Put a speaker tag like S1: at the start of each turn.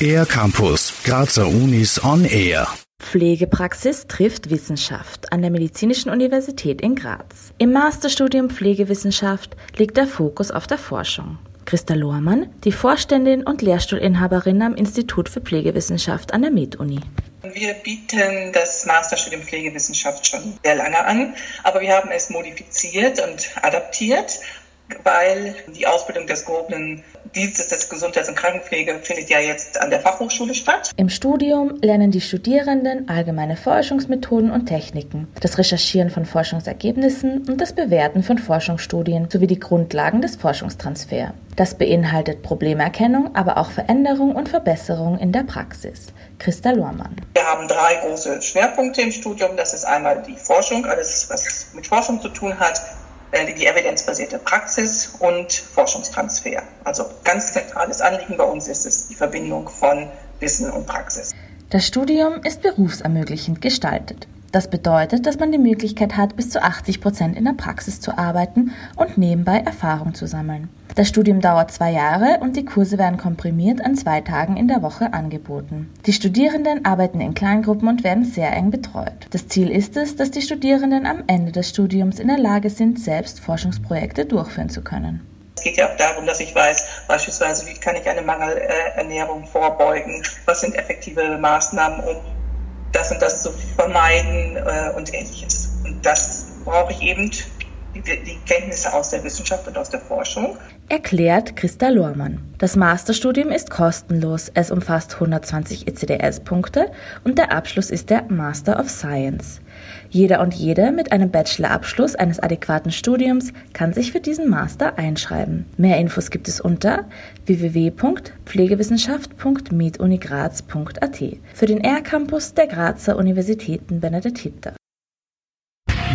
S1: Air Campus, Grazer Unis on Air.
S2: Pflegepraxis trifft Wissenschaft an der Medizinischen Universität in Graz. Im Masterstudium Pflegewissenschaft liegt der Fokus auf der Forschung. Christa Lohrmann, die Vorständin und Lehrstuhlinhaberin am Institut für Pflegewissenschaft an der MedUni.
S3: Wir bieten das Masterstudium Pflegewissenschaft schon sehr lange an, aber wir haben es modifiziert und adaptiert weil die Ausbildung des gehobenen Dienstes des Gesundheits- und Krankenpflege findet ja jetzt an der Fachhochschule statt.
S2: Im Studium lernen die Studierenden allgemeine Forschungsmethoden und Techniken, das Recherchieren von Forschungsergebnissen und das Bewerten von Forschungsstudien sowie die Grundlagen des Forschungstransfers. Das beinhaltet Problemerkennung, aber auch Veränderung und Verbesserung in der Praxis. Christa Lohrmann.
S3: Wir haben drei große Schwerpunkte im Studium. Das ist einmal die Forschung, alles was mit Forschung zu tun hat, die evidenzbasierte Praxis und Forschungstransfer. Also ganz zentrales Anliegen bei uns ist es die Verbindung von Wissen und Praxis.
S2: Das Studium ist berufsermöglichend gestaltet. Das bedeutet, dass man die Möglichkeit hat, bis zu 80 Prozent in der Praxis zu arbeiten und nebenbei Erfahrung zu sammeln. Das Studium dauert zwei Jahre und die Kurse werden komprimiert an zwei Tagen in der Woche angeboten. Die Studierenden arbeiten in Kleingruppen und werden sehr eng betreut. Das Ziel ist es, dass die Studierenden am Ende des Studiums in der Lage sind, selbst Forschungsprojekte durchführen zu können.
S3: Es geht ja auch darum, dass ich weiß, beispielsweise, wie kann ich eine Mangelernährung vorbeugen, was sind effektive Maßnahmen, um das und das zu vermeiden äh, und ähnliches. Und das brauche ich eben die, die Kenntnisse aus der Wissenschaft und aus der Forschung.
S2: Erklärt Christa Lohrmann. Das Masterstudium ist kostenlos. Es umfasst 120 ECDS-Punkte und der Abschluss ist der Master of Science. Jeder und jede mit einem Bachelorabschluss eines adäquaten Studiums kann sich für diesen Master einschreiben. Mehr Infos gibt es unter www.pflegewissenschaft.medunigraz.at für den R-Campus der Grazer Universitäten Benedikt Hitter.